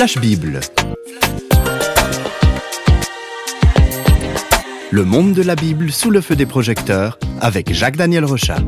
Flash Bible. Le monde de la Bible sous le feu des projecteurs avec Jacques-Daniel Rochat.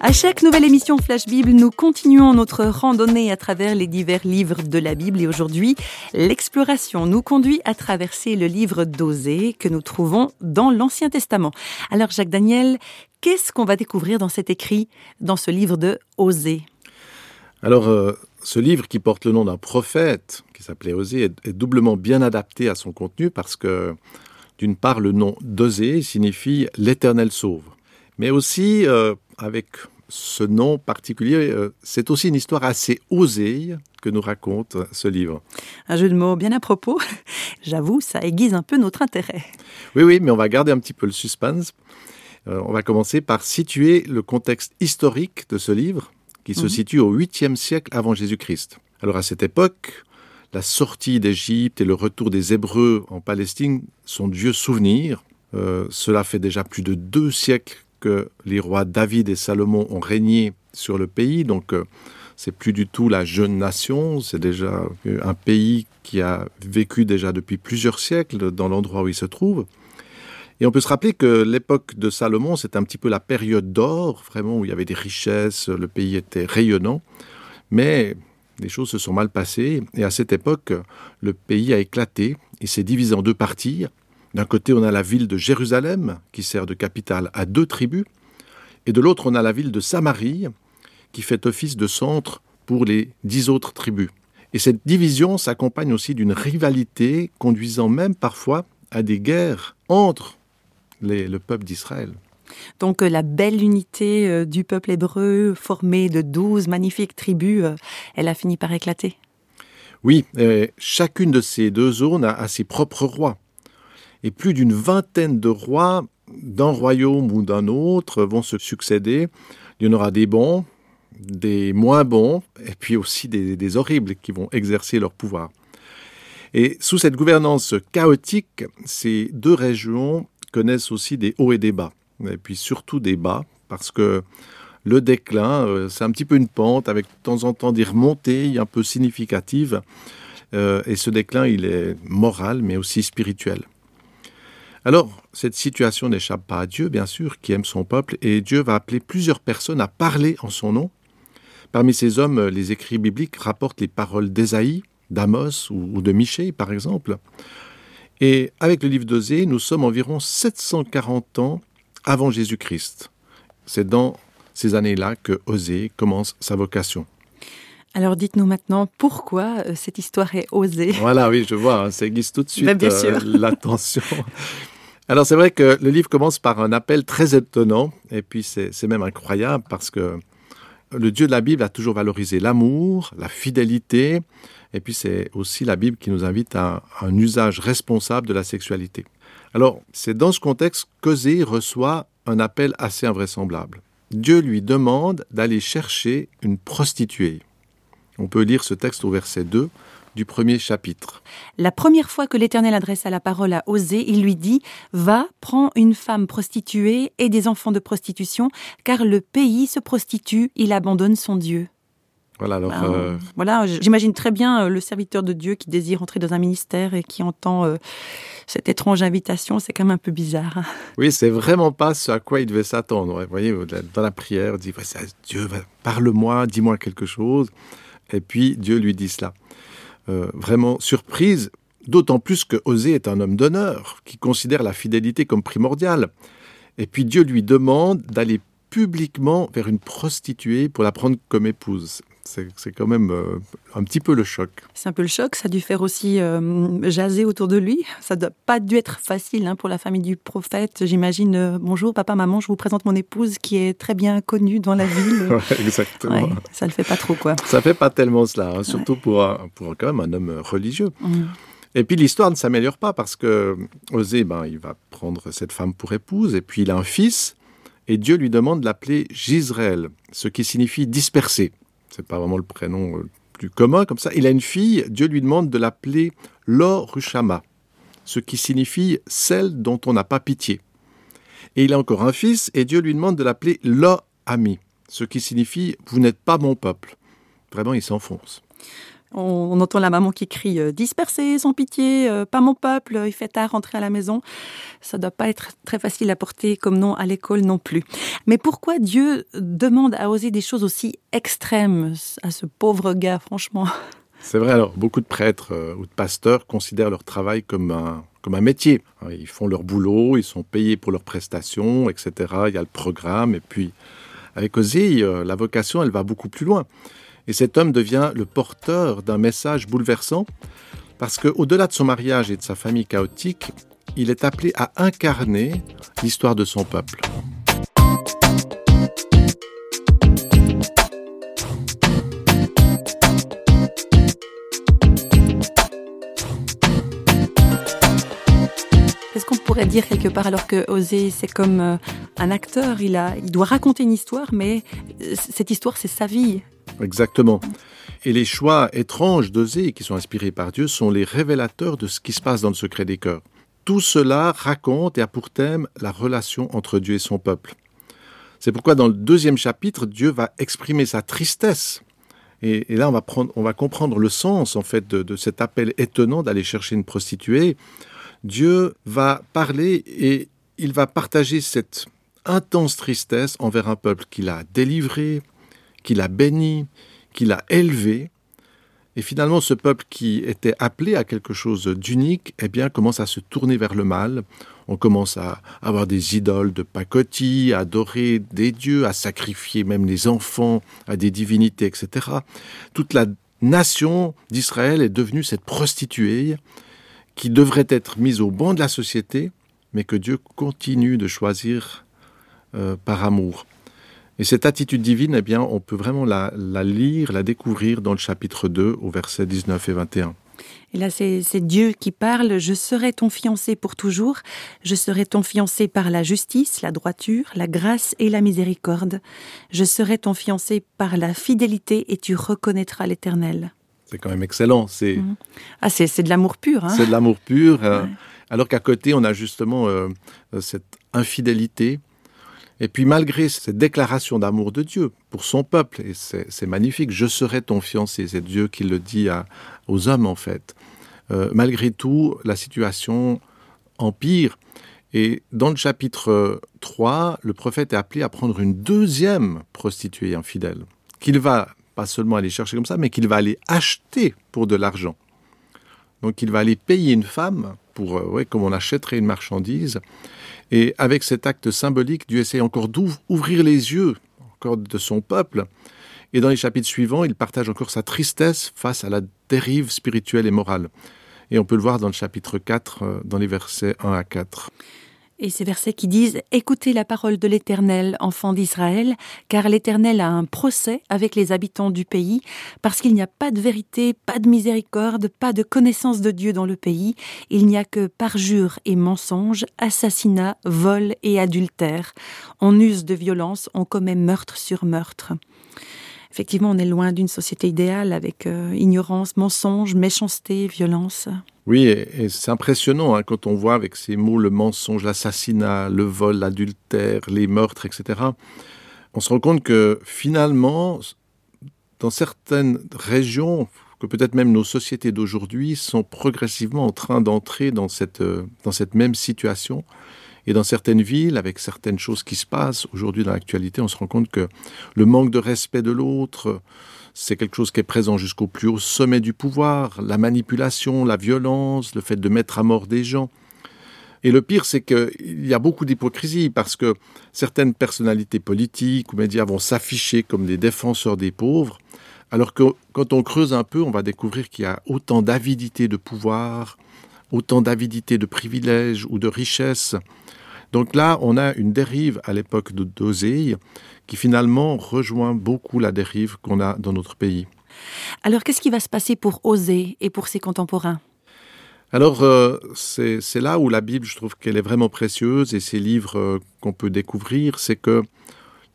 À chaque nouvelle émission Flash Bible, nous continuons notre randonnée à travers les divers livres de la Bible et aujourd'hui, l'exploration nous conduit à traverser le livre d'Osée que nous trouvons dans l'Ancien Testament. Alors Jacques Daniel, qu'est-ce qu'on va découvrir dans cet écrit, dans ce livre de Osée? Alors, euh, ce livre qui porte le nom d'un prophète, qui s'appelait Osée, est, est doublement bien adapté à son contenu parce que, d'une part, le nom d'Osée signifie l'Éternel sauve, mais aussi, euh, avec ce nom particulier, euh, c'est aussi une histoire assez osée que nous raconte ce livre. Un jeu de mots bien à propos. J'avoue, ça aiguise un peu notre intérêt. Oui, oui, mais on va garder un petit peu le suspense. Euh, on va commencer par situer le contexte historique de ce livre, qui se Mhm. situe au 8e siècle avant Jésus-Christ. Alors à cette époque, la sortie d'Égypte et le retour des Hébreux en Palestine sont de vieux souvenirs. Euh, cela fait déjà plus de deux siècles que les rois David et Salomon ont régné sur le pays, donc euh, c'est plus du tout la jeune nation, c'est déjà un pays qui a vécu déjà depuis plusieurs siècles dans l'endroit où il se trouve. Et on peut se rappeler que l'époque de Salomon, c'est un petit peu la période d'or, vraiment où il y avait des richesses, le pays était rayonnant, mais les choses se sont mal passées, et à cette époque, le pays a éclaté, il s'est divisé en deux parties. D'un côté, on a la ville de Jérusalem, qui sert de capitale à deux tribus, et de l'autre, on a la ville de Samarie, qui fait office de centre pour les dix autres tribus. Et cette division s'accompagne aussi d'une rivalité conduisant même parfois à des guerres entre les- le peuple d'Israël. Donc euh, la belle unité euh, du peuple hébreu, formée de douze magnifiques tribus, euh, elle a fini par éclater. Oui, euh, chacune de ces deux zones a, a ses propres rois. Et plus d'une vingtaine de rois d'un royaume ou d'un autre vont se succéder. Il y en aura des bons, des moins bons, et puis aussi des, des horribles qui vont exercer leur pouvoir. Et sous cette gouvernance chaotique, ces deux régions connaissent aussi des hauts et des bas, et puis surtout des bas, parce que le déclin, euh, c'est un petit peu une pente avec de temps en temps des remontées un peu significatives. Euh, et ce déclin, il est moral, mais aussi spirituel. Alors, cette situation n'échappe pas à Dieu, bien sûr, qui aime son peuple, et Dieu va appeler plusieurs personnes à parler en son nom. Parmi ces hommes, les écrits bibliques rapportent les paroles d'Ésaïe, d'Amos ou, ou de Michée, par exemple. Et avec le livre d'Osée, nous sommes environ 740 ans avant Jésus-Christ. C'est dans ces années-là que Osée commence sa vocation. Alors dites-nous maintenant pourquoi euh, cette histoire est osée. Voilà, oui, je vois, hein, ça aiguise tout de suite Ben, bien euh, l'attention. Alors c'est vrai que le livre commence par un appel très étonnant, et puis c'est c'est même incroyable parce que le Dieu de la Bible a toujours valorisé l'amour, la fidélité, et puis c'est aussi la Bible qui nous invite à un usage responsable de la sexualité. Alors c'est dans ce contexte qu'Osée reçoit un appel assez invraisemblable. Dieu lui demande d'aller chercher une prostituée. On peut lire ce texte au verset 2 du premier chapitre. La première fois que l'Éternel adressa la parole à Osée, il lui dit Va, prends une femme prostituée et des enfants de prostitution, car le pays se prostitue, il abandonne son Dieu. Voilà, alors Ben, euh, Voilà, j'imagine très bien euh, le serviteur de Dieu qui désire entrer dans un ministère et qui entend euh, cette étrange invitation. C'est quand même un peu bizarre. hein. oui, c'est vraiment pas ce à quoi il devait s'attendre. Vous voyez, dans la prière, il dit Dieu, parle-moi, dis-moi quelque chose. Et puis Dieu lui dit cela. Euh, vraiment surprise, d'autant plus que Osée est un homme d'honneur qui considère la fidélité comme primordiale. Et puis Dieu lui demande d'aller publiquement vers une prostituée pour la prendre comme épouse. C'est quand même euh, un petit peu le choc. C'est un peu le choc. Ça a dû faire aussi euh, jaser autour de lui. Ça doit pas dû être facile hein, pour la famille du prophète. J'imagine euh, Bonjour, papa, maman, je vous présente mon épouse qui est très bien connue dans la ville. Ouais, exactement. Ouais, ça le fait pas trop, quoi. Ça fait pas tellement cela, hein, surtout pour, un- pour quand même un homme religieux. Mm. Et puis l'histoire ne s'améliore pas parce que Osée, ben, il va prendre cette femme pour épouse et puis il a un fils et Dieu lui demande de l'appeler Gisraël, ce qui signifie dispersé. C'est pas vraiment le prénom euh, plus commun comme ça. Il a une fille, Dieu lui demande de l'appeler Lorushama, ce qui signifie celle dont on n'a pas pitié. Et il a encore un fils, et Dieu lui demande de l'appeler Lo ami, ce qui signifie vous n'êtes pas mon peuple. Vraiment, il s'enfonce. On, entend la maman qui crie euh, dispersez, sans pitié, euh, pas mon peuple, il fait tard, rentrer à la maison. Ça doit pas être très facile à porter comme nom à l'école non plus. Mais pourquoi Dieu demande à oser des choses aussi extrêmes à ce pauvre gars, franchement? C'est vrai, alors beaucoup de prêtres euh, ou de pasteurs considèrent leur travail comme un, comme un métier. Ils font leur boulot, ils sont payés pour leurs prestations, etc. Il y a le programme, et puis avec Osée, la vocation, elle va beaucoup plus loin. Et cet homme devient le porteur d'un message bouleversant parce qu'au-delà de son mariage et de sa famille chaotique, il est appelé à incarner l'histoire de son peuple. Est-ce qu'on pourrait dire quelque part alors que Osée, c'est comme euh, un acteur, il, a, il doit raconter une histoire, mais euh, cette histoire, c'est sa vie. Exactement. Et les choix étranges d'Osée, qui sont inspirés par Dieu, sont les révélateurs de ce qui se passe dans le secret des cœurs. Tout cela raconte et a pour thème la relation entre Dieu et son peuple. C'est pourquoi dans le deuxième chapitre, Dieu va exprimer sa tristesse. Et, là, on va, prendre, on va, comprendre le sens en fait de, de cet appel étonnant d'aller chercher une prostituée. Dieu va parler et il va partager cette intense tristesse envers un peuple qu'il a délivré, qu'il a béni, qu'il a élevé. Et finalement, ce peuple qui était appelé à quelque chose d'unique, eh bien, commence à se tourner vers le mal. On commence à avoir des idoles de pacotille, à adorer des dieux, à sacrifier même les enfants à des divinités, etc. Toute la nation d'Israël est devenue cette prostituée qui devrait être mise au banc de la société, mais que Dieu continue de choisir euh, par amour. Et cette attitude divine, eh bien, on peut vraiment la, lire, la découvrir dans le chapitre 2 au verset 19 et 21. Et là, c'est Dieu qui parle. Je serai ton fiancé pour toujours. Je serai ton fiancé par la justice, la droiture, la grâce et la miséricorde. Je serai ton fiancé par la fidélité et tu reconnaîtras l'Éternel. C'est quand même excellent. C'est mhm. ah, c'est de l'amour pur. Hein. c'est de l'amour pur. Euh, alors qu'à côté, on a justement euh, cette infidélité et puis malgré cette déclaration d'amour de Dieu pour son peuple, et c'est magnifique, je serai ton fiancé, c'est Dieu qui le dit aux hommes en fait. Euh, malgré tout, la situation empire. Et dans le chapitre 3, le prophète est appelé à prendre une deuxième prostituée infidèle, qu'il va pas seulement aller chercher comme ça, mais qu'il va aller acheter pour de l'argent. Donc il va aller payer une femme, euh, comme on achèterait une marchandise, et avec cet acte symbolique, Dieu essaie encore d'ouvrir les yeux encore de son peuple. Et dans les chapitres suivants, il partage encore sa tristesse face à la dérive spirituelle et morale. Et on peut le voir dans le chapitre 4, euh, dans les versets 1 à 4. Et ces versets qui disent Écoutez la parole de l'Éternel, enfants d'Israël, car l'Éternel a un procès avec les habitants du pays, parce qu'il n'y a pas de vérité, pas de miséricorde, pas de connaissance de Dieu dans le pays. Il n'y a que parjure et mensonge, assassinat, vol et adultère. On use de violence, on commet meurtre sur meurtre. Effectivement, on est loin d'une société idéale avec euh, ignorance, mensonge, méchanceté, violence. Oui, et, c'est impressionnant hein, quand on voit avec ces mots le mensonge, l'assassinat, le vol, l'adultère, les meurtres, etc. On se rend compte que finalement, dans certaines régions, que peut-être même nos sociétés d'aujourd'hui sont progressivement en train d'entrer dans cette, euh, dans cette même situation. Et dans certaines villes, avec certaines choses qui se passent aujourd'hui dans l'actualité, on se rend compte que le manque de respect de l'autre, c'est quelque chose qui est présent jusqu'au plus haut sommet du pouvoir, la manipulation, la violence, le fait de mettre à mort des gens. Et le pire, c'est qu'il y a beaucoup d'hypocrisie parce que certaines personnalités politiques ou médias vont s'afficher comme des défenseurs des pauvres, alors que quand on creuse un peu, on va découvrir qu'il y a autant d'avidité de pouvoir, autant d'avidité de privilèges ou de richesses. Donc là, on a une dérive à l'époque de qui finalement rejoint beaucoup la dérive qu'on a dans notre pays. Alors qu'est-ce qui va se passer pour Osée et pour ses contemporains? Alors, euh, c'est là où la Bible, je trouve qu'elle est vraiment précieuse et ces livres euh, qu'on peut découvrir, c'est que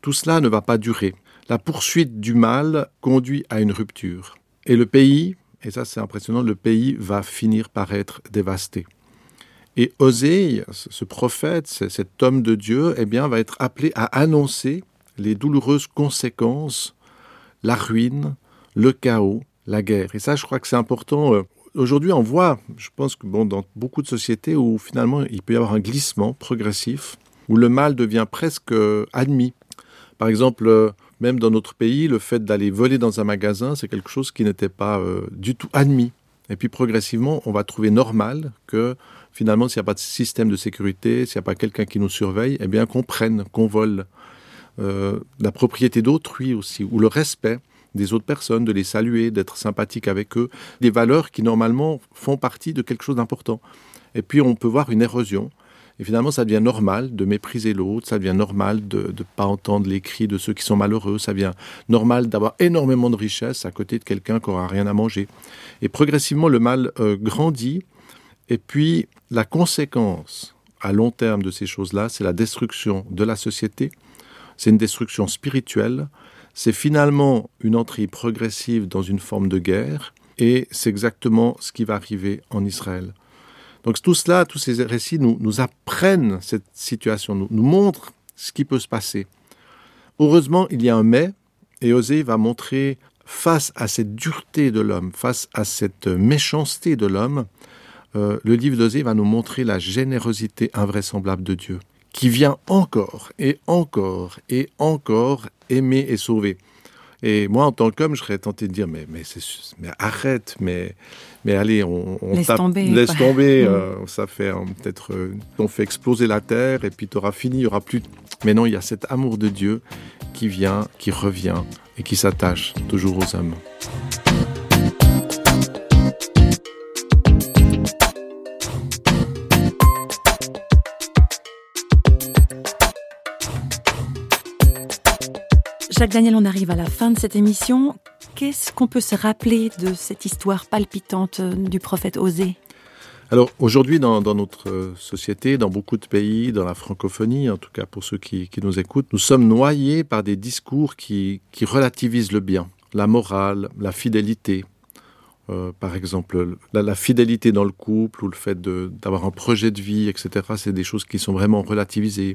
tout cela ne va pas durer. La poursuite du mal conduit à une rupture. Et le pays, et ça c'est impressionnant, le pays va finir par être dévasté. Et Osée, ce prophète, cet homme de Dieu, eh bien, va être appelé à annoncer les douloureuses conséquences, la ruine, le chaos, la guerre. Et ça, je crois que c'est important. Euh, aujourd'hui, on voit, je pense que bon, dans beaucoup de sociétés où finalement il peut y avoir un glissement progressif, où le mal devient presque euh, admis. Par exemple, euh, même dans notre pays, le fait d'aller voler dans un magasin, c'est quelque chose qui n'était pas du tout admis. Et puis progressivement, on va trouver normal que finalement, s'il n'y a pas de système de sécurité, s'il n'y a pas quelqu'un qui nous surveille, eh bien qu'on prenne, qu'on vole la propriété d'autrui aussi, ou le respect des autres personnes, de les saluer, d'être sympathique avec eux, des valeurs qui normalement font partie de quelque chose d'important. Et puis on peut voir une érosion. Et finalement, ça devient normal de mépriser l'autre, ça devient normal de ne pas entendre les cris de ceux qui sont malheureux, ça devient normal d'avoir énormément de richesse à côté de quelqu'un qui n'aura rien à manger. Et progressivement, le mal euh, grandit. Et puis, la conséquence à long terme de ces choses-là, c'est la destruction de la société. C'est une destruction spirituelle, c'est finalement une entrée progressive dans une forme de guerre, et c'est exactement ce qui va arriver en Israël. Donc tout cela, tous ces récits nous, apprennent cette situation, nous, nous montrent ce qui peut se passer. Heureusement, il y a un mais, et Osée va montrer face à cette dureté de l'homme, face à cette méchanceté de l'homme, euh, le livre d'Osée va nous montrer la générosité invraisemblable de Dieu qui vient encore et encore et encore aimer et sauver. Et moi, en tant qu'homme, je serais tenté de dire mais mais, mais arrête, mais mais allez, on, laisse tomber, laisse tomber. Euh, ça fait hein, peut-être euh, on fait exploser la terre et puis tu auras fini, il y aura plus. Mais non, il y a cet amour de Dieu qui vient, qui revient et qui s'attache toujours aux hommes. Jacques Daniel, on arrive à la fin de cette émission. Qu'est-ce qu'on peut se rappeler de cette histoire palpitante euh, du prophète Osée? Alors aujourd'hui, dans, notre euh, société, dans beaucoup de pays, dans la francophonie, en tout cas pour ceux qui, nous écoutent, nous sommes noyés par des discours qui, relativisent le bien, la morale, la fidélité. Euh, par exemple, la, fidélité dans le couple ou le fait d'avoir un projet de vie, etc., c'est des choses qui sont vraiment relativisées.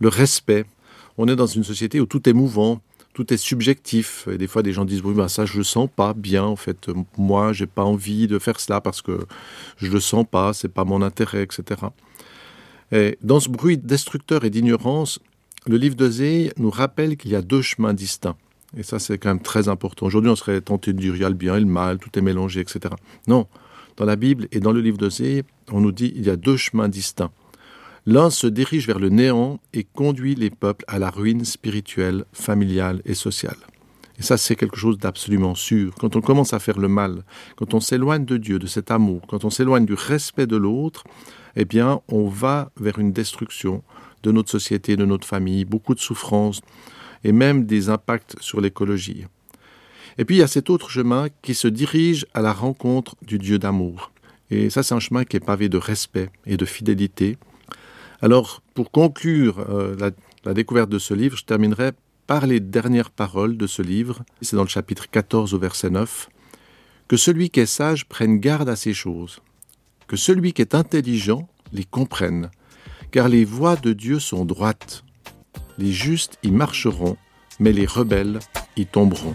Le respect, on est dans une société où tout est mouvant, tout est subjectif. Et des fois, des gens disent oui, ben ça, je le sens pas bien. En fait, moi, j'ai pas envie de faire cela parce que je le sens pas, c'est pas mon intérêt, etc. Et dans ce bruit destructeur et d'ignorance, le livre de nous rappelle qu'il y a deux chemins distincts. Et ça, c'est quand même très important. Aujourd'hui, on serait tenté de dire il y a le bien et le mal, tout est mélangé, etc. Non. Dans la Bible et dans le livre de on nous dit il y a deux chemins distincts. L'un se dirige vers le néant et conduit les peuples à la ruine spirituelle, familiale et sociale. Et ça, c'est quelque chose d'absolument sûr. Quand on commence à faire le mal, quand on s'éloigne de Dieu, de cet amour, quand on s'éloigne du respect de l'autre, eh bien, on va vers une destruction de notre société, de notre famille, beaucoup de souffrances et même des impacts sur l'écologie. Et puis, il y a cet autre chemin qui se dirige à la rencontre du Dieu d'amour. Et ça, c'est un chemin qui est pavé de respect et de fidélité, alors, pour conclure euh, la, découverte de ce livre, je terminerai par les dernières paroles de ce livre. C'est dans le chapitre 14 au verset 9. Que celui qui est sage prenne garde à ces choses, que celui qui est intelligent les comprenne, car les voies de Dieu sont droites. Les justes y marcheront, mais les rebelles y tomberont.